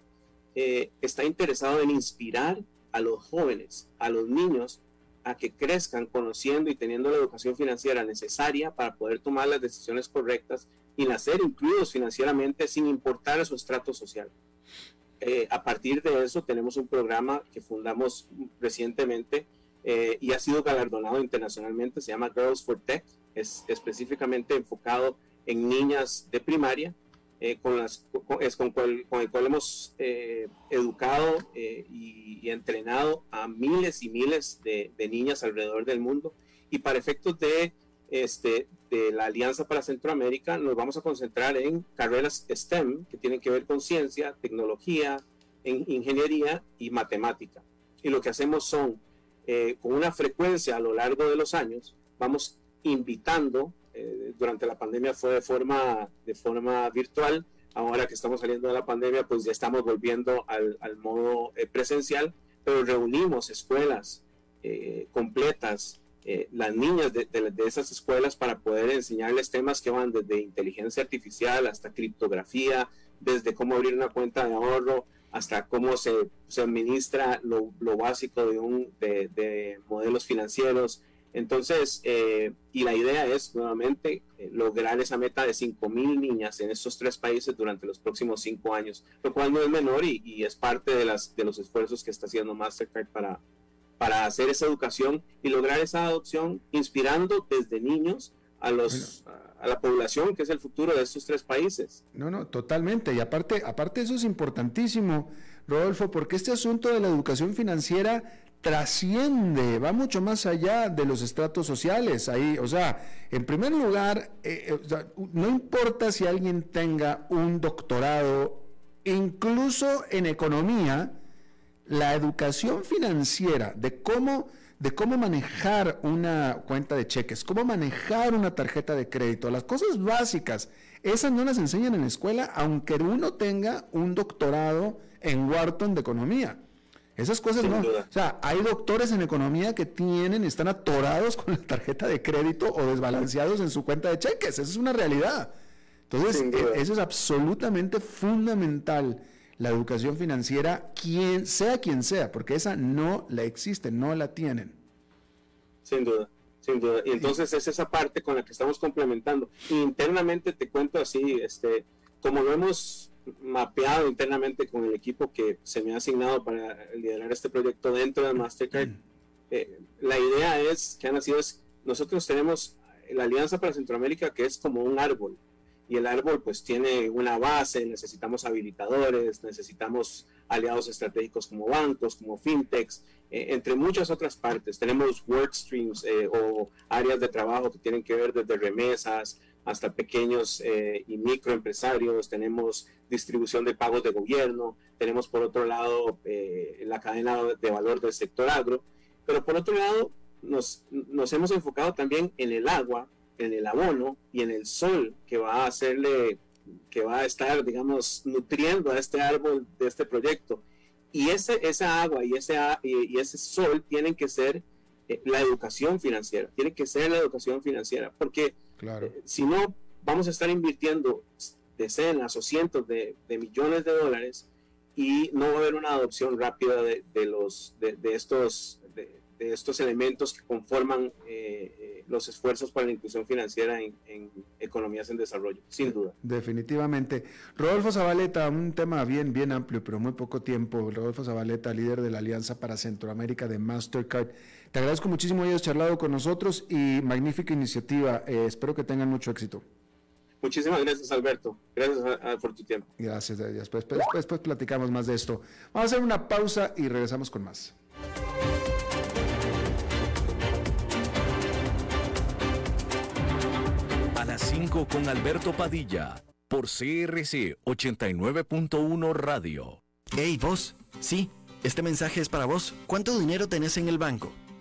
Speaker 8: eh, está interesado en inspirar a los jóvenes, a los niños, a que crezcan conociendo y teniendo la educación financiera necesaria para poder tomar las decisiones correctas y nacer incluidos financieramente sin importar su estrato social. Eh, a partir de eso tenemos un programa que fundamos recientemente eh, y ha sido galardonado internacionalmente, se llama Girls for Tech, es específicamente enfocado en niñas de primaria, eh, con, las, es con, con, el cual hemos educado y, y, entrenado a miles y miles de, de niñas alrededor del mundo y para efectos de este, de la Alianza para Centroamérica, nos vamos a concentrar en carreras STEM, que tienen que ver con ciencia, tecnología, en ingeniería y matemática. Y lo que hacemos son, eh, con una frecuencia a lo largo de los años, vamos invitando, eh, durante la pandemia fue de forma, de forma virtual, ahora que estamos saliendo de la pandemia, pues ya estamos volviendo al, al modo eh, presencial, pero reunimos escuelas completas eh, las niñas de, esas escuelas para poder enseñarles temas que van desde inteligencia artificial hasta criptografía, desde cómo abrir una cuenta de ahorro hasta cómo se, se administra lo, básico de, un, de, modelos financieros. Entonces, eh, y la idea es nuevamente eh, lograr esa meta de 5.000 niñas en estos tres países durante los próximos cinco años, lo cual no es menor y, y es parte de, las, de los esfuerzos que está haciendo Mastercard para, para hacer esa educación y lograr esa adopción, inspirando desde niños a los a la población que es el futuro de estos tres países.
Speaker 1: No, no, totalmente. Y aparte, aparte eso es importantísimo, Rodolfo, porque este asunto de la educación financiera trasciende, va mucho más allá de los estratos sociales. Ahí, o sea, en primer lugar, eh, eh, no importa si alguien tenga un doctorado, incluso en economía, la educación financiera de cómo, de cómo manejar una cuenta de cheques, cómo manejar una tarjeta de crédito, las cosas básicas, esas no las enseñan en la escuela, aunque uno tenga un doctorado en Wharton de economía. Esas cosas no. O sea, hay doctores en economía que tienen, están atorados con la tarjeta de crédito o desbalanceados en su cuenta de cheques. Esa es una realidad. Entonces, e, eso es absolutamente fundamental. La educación financiera, quien sea quien sea, porque esa no la existe, no la tienen.
Speaker 8: Sin duda, sin duda. Y entonces es esa parte con la que estamos complementando. internamente te cuento así, este, como lo hemos mapeado internamente con el equipo que se me ha asignado para liderar este proyecto dentro de Mastercard. Mm. Eh, la idea es que han nacido es, nosotros tenemos la Alianza para Centroamérica que es como un árbol y el árbol pues tiene una base, necesitamos habilitadores, necesitamos aliados estratégicos como bancos, como fintechs, eh, entre muchas otras partes. Tenemos work streams eh, o áreas de trabajo que tienen que ver desde remesas hasta pequeños eh, y microempresarios, tenemos distribución de pagos de gobierno, tenemos por otro lado eh, la cadena de valor del sector agro, pero por otro lado nos, nos hemos enfocado también en el agua, en el abono y en el sol que va a hacerle, que va a estar, digamos, nutriendo a este árbol de este proyecto. Y ese, esa agua y ese, y ese sol tienen que ser eh, la educación financiera, tiene que ser la educación financiera, porque Claro. Eh, si no, vamos a estar invirtiendo decenas o cientos de, millones de dólares y no va a haber una adopción rápida de, los, de, estos, de, estos elementos que conforman eh, eh, los esfuerzos para la inclusión financiera en, en, economías en desarrollo, sin duda.
Speaker 1: Definitivamente. Rodolfo Zabaleta, un tema bien, bien amplio, pero muy poco tiempo. Rodolfo Zabaleta, líder de la Alianza para Centroamérica de Mastercard. Te agradezco muchísimo que hayas charlado con nosotros y magnífica iniciativa. Eh, espero que tengan mucho éxito.
Speaker 8: Muchísimas gracias, Alberto. Gracias por tu tiempo.
Speaker 1: Gracias. Después, después platicamos más de esto. Vamos a hacer una pausa y regresamos con más.
Speaker 2: A las 5 con Alberto Padilla, por CRC 89.1 Radio.
Speaker 9: Hey, vos. Sí, este mensaje es para vos. ¿Cuánto dinero tenés en el banco?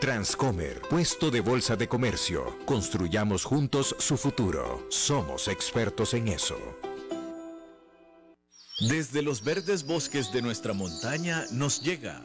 Speaker 7: Transcomer, puesto de bolsa de comercio. Construyamos juntos su futuro. Somos expertos en eso.
Speaker 2: Desde los verdes bosques de nuestra montaña nos llega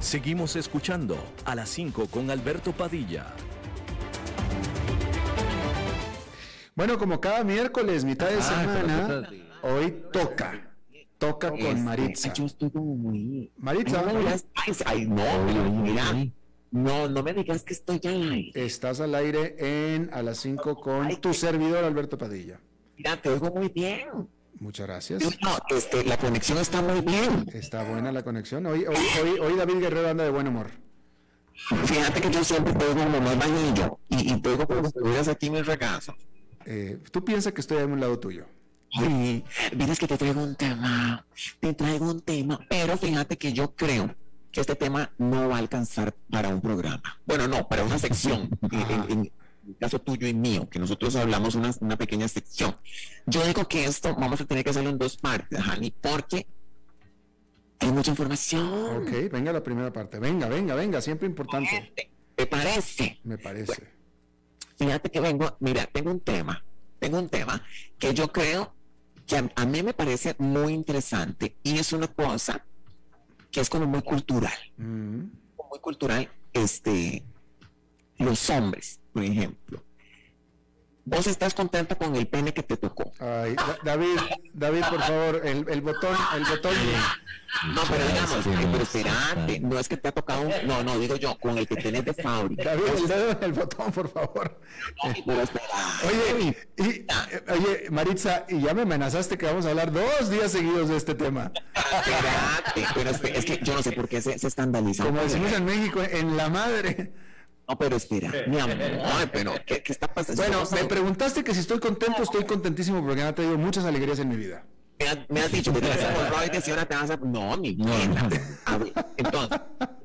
Speaker 2: Seguimos escuchando a las 5 con Alberto Padilla.
Speaker 1: Bueno, como cada miércoles, mitad de ah, semana, hoy toca toca con este, Maritza.
Speaker 10: Yo estoy como muy.
Speaker 1: Maritza.
Speaker 10: No, ay, no, mira, no, no me digas que estoy al aire.
Speaker 1: Estás al aire en a las 5 con tu servidor Alberto Padilla.
Speaker 10: Mira, te oigo muy bien.
Speaker 1: Muchas gracias.
Speaker 10: No, este, la conexión está muy bien.
Speaker 1: Está buena la conexión. Hoy, hoy, hoy, hoy David Guerrero anda de buen humor.
Speaker 10: Fíjate que yo siempre te oigo como más vainillo y, y te oigo como si estuvieras aquí en mi regazo.
Speaker 1: Eh, Tú piensas que estoy a un lado tuyo.
Speaker 10: Ay, vienes que te traigo un tema, te traigo un tema, pero fíjate que yo creo que este tema no va a alcanzar para un programa. Bueno, no, para una sección, en, el caso tuyo y mío, que nosotros hablamos una, una pequeña sección. Yo digo que esto vamos a tener que hacerlo en dos partes, Hani, porque hay mucha información.
Speaker 1: Ok, venga la primera parte. Venga, venga, venga, siempre importante.
Speaker 10: ¿Te parece?
Speaker 1: Me parece.
Speaker 10: fíjate que vengo, mira, tengo un tema, tengo un tema que yo creo que a, mí me parece muy interesante y es una cosa que es como muy cultural. Mm. Muy cultural, este, los hombres, por ejemplo. vos estás contenta con el pene que te tocó.
Speaker 1: Ay, Da- David, David, por favor, el, el botón, el botón.
Speaker 10: No, pero digamos, eh, pero espérate, no es que te ha tocado un, no, no, digo yo, con el que tenés de fábrica.
Speaker 1: David, el dedo en el botón, por favor.
Speaker 10: Pero
Speaker 1: Oye, y, oye, Maritza, y ya me amenazaste que vamos a hablar dos días seguidos de este tema.
Speaker 10: espérate, pero es que, es que yo no sé por qué se, se escandaliza.
Speaker 1: Como decimos en México, en la madre.
Speaker 10: No, pero espera, mi amor, pero ¿qué, qué está pasando?
Speaker 1: Bueno, me preguntaste que si estoy contento, estoy contentísimo porque me ha traído muchas alegrías en mi vida.
Speaker 10: me, has, me has dicho que te vas a hemorroides y ahora te vas a... No, mi vida. A ver, Entonces,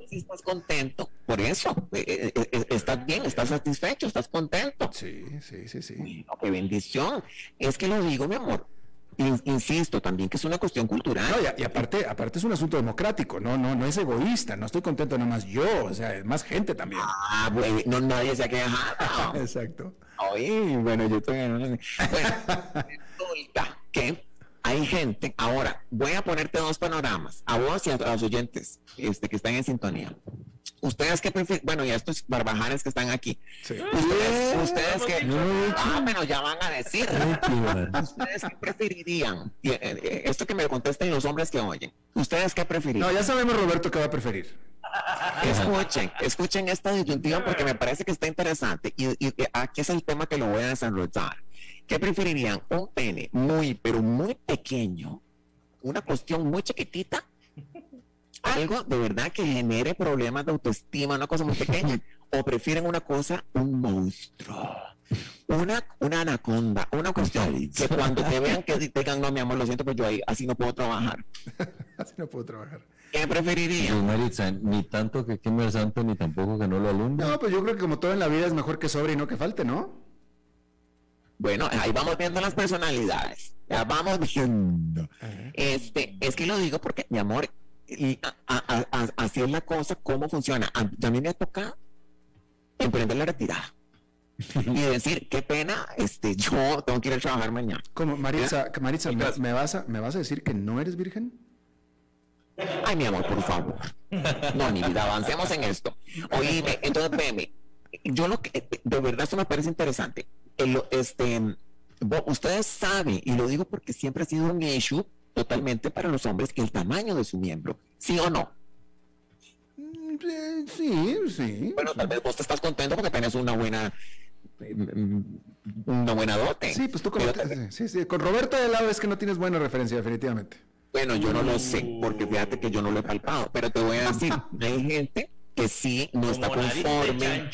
Speaker 10: si estás contento, por eso, eh, eh, eh, estás bien, estás satisfecho, estás contento.
Speaker 1: Sí, sí, sí, sí.
Speaker 10: Bueno, qué bendición. Es que lo digo, mi amor. In- insisto también que es una cuestión cultural.
Speaker 1: No, y, y aparte, aparte es un asunto democrático, no, no, no es egoísta, no estoy contento nada más yo, o sea, es más gente también.
Speaker 10: Ah, bueno, no nadie se ha quejado.
Speaker 1: Exacto.
Speaker 10: Oye, bueno, yo estoy... Bueno, resulta que hay gente... Ahora, voy a ponerte dos panoramas, a vos y a, a los oyentes este, que están en sintonía. Ustedes que prefieren, bueno, y a estos barbajanes que están aquí. Ustedes, ustedes que, ah, pero ya van a decir. ¿Ustedes qué preferirían? Eh, eh, Esto que me contesten los hombres que oyen. ¿Ustedes qué preferirían?
Speaker 1: No, ya sabemos Roberto qué va a preferir.
Speaker 10: Escuchen, escuchen esta disyuntiva porque me parece que está interesante y, y- y aquí es el tema que lo voy a desarrollar. ¿Qué preferirían? ¿Un pene muy, pero muy pequeño? ¿Una cuestión muy chiquitita? ¿Algo de verdad que genere problemas de autoestima, una cosa muy pequeña? ¿O prefieren una cosa, un monstruo? Una, una anaconda, una cuestión que cuando te vean que digan, no, mi amor, lo siento, pero yo ahí así no puedo trabajar.
Speaker 1: Así no puedo trabajar.
Speaker 10: ¿Qué preferirían?
Speaker 11: Pues, Maritza, ni tanto que queme el santo, ni tampoco que no lo alumbre.
Speaker 1: No, pues yo creo que como todo en la vida es mejor que sobre y no que falte, ¿no?
Speaker 10: Bueno, ahí vamos viendo las personalidades. Ya vamos viendo. Este, es que lo digo porque, mi amor, así es la cosa, cómo funciona. A, a mí me ha tocado emprender la retirada. y decir, qué pena, este, yo tengo que ir a trabajar mañana.
Speaker 1: Como Maritza, Maritza, ¿me, me vas a, ¿me vas a decir que no eres virgen?
Speaker 10: Ay, mi amor, por favor. No, mi vida, avancemos en esto. Oíme, entonces, veme, yo lo que, de verdad, eso me parece interesante. El- este, ustedes saben, y lo digo porque siempre ha sido un issue totalmente para los hombres, el tamaño de su miembro. ¿Sí o no?
Speaker 1: Eh, Sí, sí.
Speaker 10: Bueno, tal vez vos te estás contento porque tenés una buena, mm, una buena dote.
Speaker 1: Sí, pues tú. Sí, sí, con Roberto de lado es que no tienes buena referencia, definitivamente.
Speaker 10: Bueno, yo no lo sé, porque fíjate que yo no lo he palpado, pero te voy a decir, hay gente que sí no está
Speaker 12: Como
Speaker 10: conforme.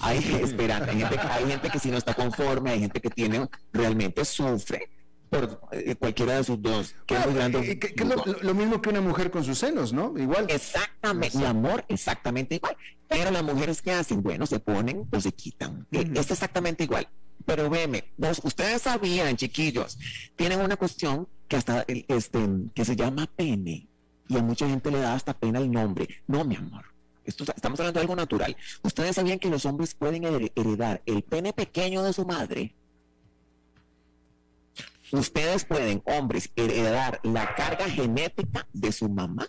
Speaker 10: Hay, espera, hay gente, hay gente que sí no está conforme, hay gente que tiene, realmente sufre por eh, cualquiera de sus dos. Que es.
Speaker 1: Eh, que- que es lo, mismo que una mujer con sus senos, ¿no? Igual.
Speaker 10: Exactamente, mi amor, exactamente igual. Pero las mujeres que hacen, bueno, se ponen o se quitan. Eh, Es exactamente igual. Pero veme, vos- ustedes sabían, chiquillos, tienen una cuestión que hasta este que se llama pene y a mucha gente le da hasta pena el nombre. No, mi amor. Esto, estamos hablando de algo natural. Ustedes sabían que los hombres pueden her- heredar el pene pequeño de su madre. Ustedes pueden, hombres, heredar la carga genética de su mamá,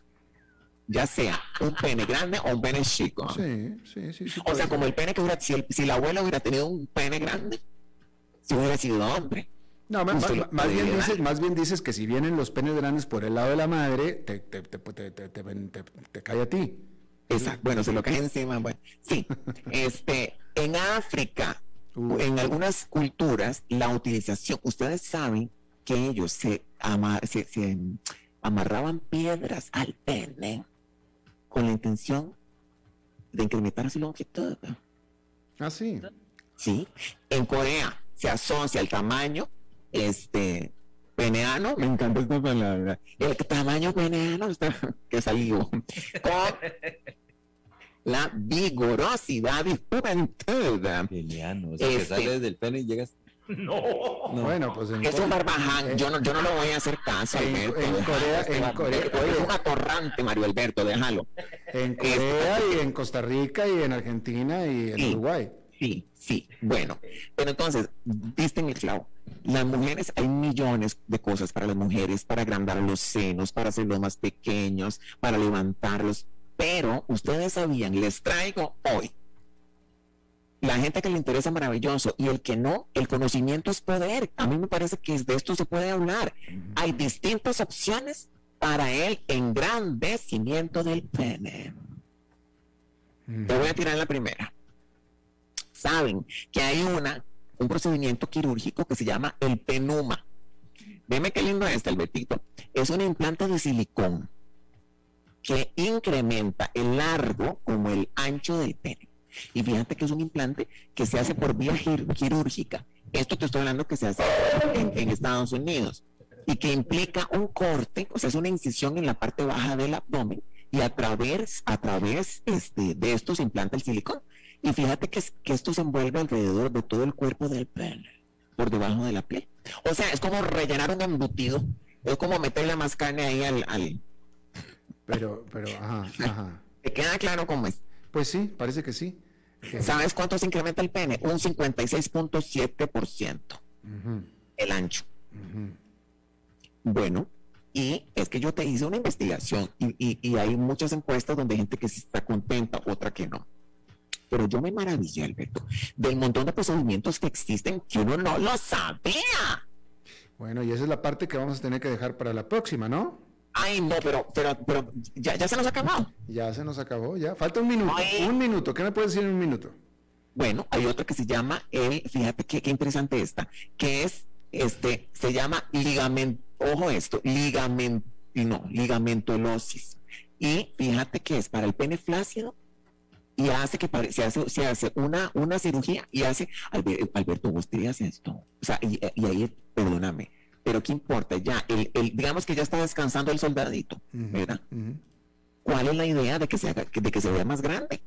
Speaker 10: ya sea un pene grande o un pene chico.
Speaker 1: Sí, sí, sí. sí
Speaker 10: O sea,
Speaker 1: ser.
Speaker 10: como el pene que hubiera, si, el- si la abuela hubiera tenido un pene grande, si hubiera sido hombre.
Speaker 1: No, más, bien dices, más bien dices que si vienen los penes grandes por el lado de la madre, te, te, te, te, te- te- te- te cae a ti.
Speaker 10: Exacto, bueno, se lo cae encima, bueno. Sí, este, en África, en algunas culturas, la utilización, ustedes saben que ellos se, ama- se, se amarraban piedras al pene con la intención de incrementar su longitud.
Speaker 1: Ah, sí.
Speaker 10: Sí, en Corea se asocia el tamaño, este, peneano, me encanta esta palabra, el tamaño peneano está- que salió con la vigorosidad y juventud.
Speaker 11: O sea, que
Speaker 10: Este-
Speaker 11: sales del pene y llegas.
Speaker 12: No.
Speaker 1: Bueno, pues en,
Speaker 10: Es un barbaján, yo no, yo no le voy a hacer caso,
Speaker 1: En-
Speaker 10: Alberto.
Speaker 1: en Corea-
Speaker 10: este
Speaker 1: en Corea-
Speaker 10: Es un atorrante, Mario Alberto, déjalo.
Speaker 1: en Corea y en Costa Rica y en Argentina y en
Speaker 10: Sí.
Speaker 1: Uruguay.
Speaker 10: Sí, sí, bueno, pero entonces, viste en el clavo. Las mujeres, hay millones de cosas para las mujeres, para agrandar los senos, para hacerlos más pequeños, para levantarlos, pero ustedes sabían, les traigo hoy La gente que le interesa maravilloso y el que no, el conocimiento es poder. A mí me parece que de esto se puede hablar. Hay distintas opciones para el engrandecimiento del pene. Te voy a tirar la primera. Saben que hay una, un procedimiento quirúrgico que se llama el penuma. Dime qué lindo es el betito. Es un implante de silicón que incrementa el largo como el ancho del pene. Y fíjate que es un implante que se hace por vía quir- quirúrgica. Esto te estoy hablando que se hace en, Estados Unidos y que implica un corte, o sea, es una incisión en la parte baja del abdomen y a través, a través este, de esto se implanta el silicón. Y fíjate que, que esto se envuelve alrededor de todo el cuerpo del pene, por debajo de la piel. O sea, es como rellenar un embutido, es como meterle más carne ahí al...
Speaker 1: Pero, pero, ajá, ajá.
Speaker 10: ¿Te queda claro cómo es?
Speaker 1: Pues sí, parece que sí. Que-
Speaker 10: ¿Sabes cuánto se incrementa el pene? Un 56.7%
Speaker 1: Ujú,
Speaker 10: el ancho. Bueno, y es que yo te hice una investigación y, y- y hay muchas encuestas donde hay gente que sí está contenta, otra que no. Pero yo me maravillé, Alberto, del montón de procedimientos que existen que uno no lo sabía.
Speaker 1: Bueno, y esa es la parte que vamos a tener que dejar para la próxima, ¿no?
Speaker 10: Ay, no, pero, pero, pero ya, ya se nos acabó.
Speaker 1: Ya se nos acabó, ya. Falta un minuto.
Speaker 10: Ay.
Speaker 1: Un minuto. ¿Qué me puedes decir en un minuto?
Speaker 10: Bueno, hay otra que se llama, el, fíjate qué, qué interesante esta, que es, este, se llama ligamento, ojo esto, ligamento, no, ligamentolosis. Y fíjate que es para el pene flácido y hace que pare- se hace, se hace una, una cirugía y hace, Albe- Alberto, vos te esto. O sea, y, y ahí, perdóname, pero qué importa, ya, el, el- digamos que ya está descansando el soldadito, ¿verdad? ¿Cuál es la idea de que se haga, de que se vea más grande?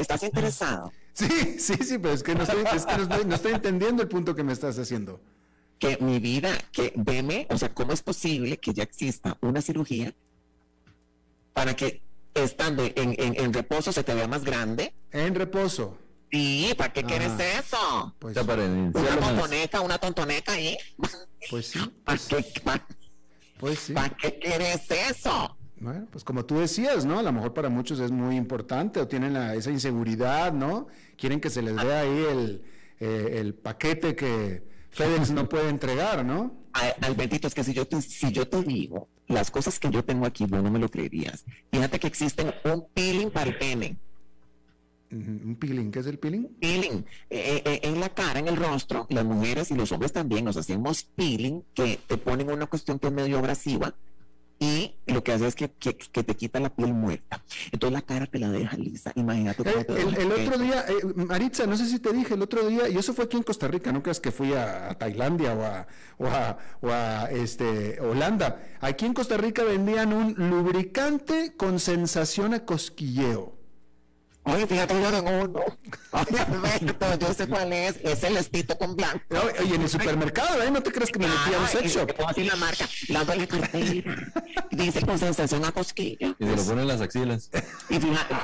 Speaker 10: ¿Estás interesado?
Speaker 1: Sí, sí, sí, pero es que, no estoy, es que no, estoy, no estoy entendiendo el punto que me estás haciendo.
Speaker 10: que mi vida, que veme, o sea, ¿cómo es posible que ya exista una cirugía para que estando en, en- en reposo se te vea más grande?
Speaker 1: En reposo.
Speaker 10: Sí, ¿para qué quieres eso?
Speaker 1: Pues,
Speaker 11: para
Speaker 10: Una tontoneca, una tontoneca ahí.
Speaker 1: pues sí,
Speaker 10: ¿Para qué, pa-
Speaker 1: pues sí.
Speaker 10: pa' qué quieres eso?
Speaker 1: Bueno, pues como tú decías, ¿no? A lo mejor para muchos es muy importante o tienen la- esa inseguridad, ¿no? Quieren que se les vea ahí el, eh, el paquete que FedEx no puede entregar, ¿no?
Speaker 10: Al- Albertito, es que si yo, te, si yo te digo las cosas que yo tengo aquí, vos no me lo creerías. Fíjate que existen un peeling para el pene.
Speaker 1: Un peeling, ¿qué es el peeling?
Speaker 10: peeling eh, eh, en la cara, en el rostro, las mujeres y los hombres también nos hacemos peeling que te ponen una cuestión que es medio abrasiva y lo que hace es que, que- que te quita la piel muerta. Entonces la cara te la deja lisa. Imagínate cómo
Speaker 1: Eh,
Speaker 10: te
Speaker 1: el, el otro día, eh, Maritza, no sé si te dije el otro día, y eso fue aquí en Costa Rica, no creas que fui a, a Tailandia o a, o a- o a, este, Holanda. Aquí en Costa Rica vendían un lubricante con sensación a cosquilleo.
Speaker 10: Oye, fíjate, yo tengo uno. Oye, Alberto, yo sé cuál es. Es el estito con blanco.
Speaker 1: Oye, en el supermercado, ¿eh? No te creas que me metí a un sex shop.
Speaker 10: Te puedo decir la marca. La doy la cartera. Dice con sensación a cosquilla.
Speaker 11: Y se lo ponen en las axilas.
Speaker 10: Y fíjate,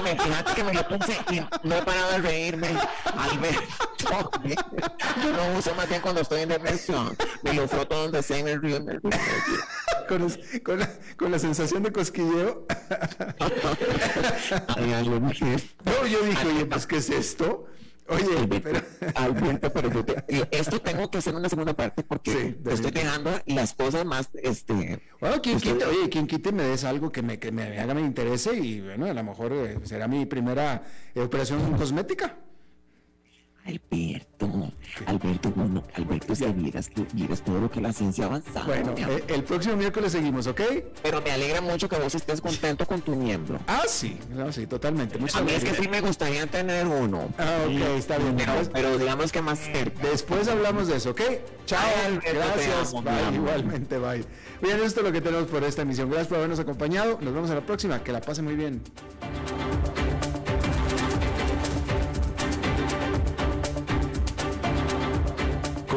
Speaker 10: oye, fíjate que me lo puse y no he parado de reírme. Alberto, yo lo uso más bien cuando estoy en depresión. Me lo froto donde sea y me río, río, me río.
Speaker 1: Con, los- con la, con la sensación de cosquilleo. No, yo dije, oye, pues, ¿qué es esto? Oye, pero...
Speaker 10: Alberto, pero yo te- y esto tengo que hacer una segunda parte porque
Speaker 1: Sí,
Speaker 10: te estoy dejando las cosas más, este,
Speaker 1: Bueno, quien
Speaker 10: Usted-
Speaker 1: quite, oye, quien quite me des algo que me, que me haga, me interese y bueno, a lo mejor eh, será mi primera operación cosmética.
Speaker 10: Alberto, Alberto, bueno, Alberto, si vieras que vieras todo lo que la ciencia ha avanzado.
Speaker 1: Bueno, eh, el próximo miércoles seguimos, ¿ok?
Speaker 10: pero me alegra mucho que vos estés contento con tu miembro.
Speaker 1: Ah, sí, no, sí, totalmente. Muchas
Speaker 10: A mí es que sí me gustaría tener uno.
Speaker 1: Ah, ok, está bien.
Speaker 10: Pero, pero digamos que más cerca.
Speaker 1: después hablamos de eso, ¿ok? Chao,
Speaker 10: Ay, Alberto,
Speaker 1: gracias,
Speaker 10: amo,
Speaker 1: bye, igualmente, bye. Bien, esto es lo que tenemos por esta emisión. Gracias por habernos acompañado. Nos vemos a la próxima. Que la pase muy bien.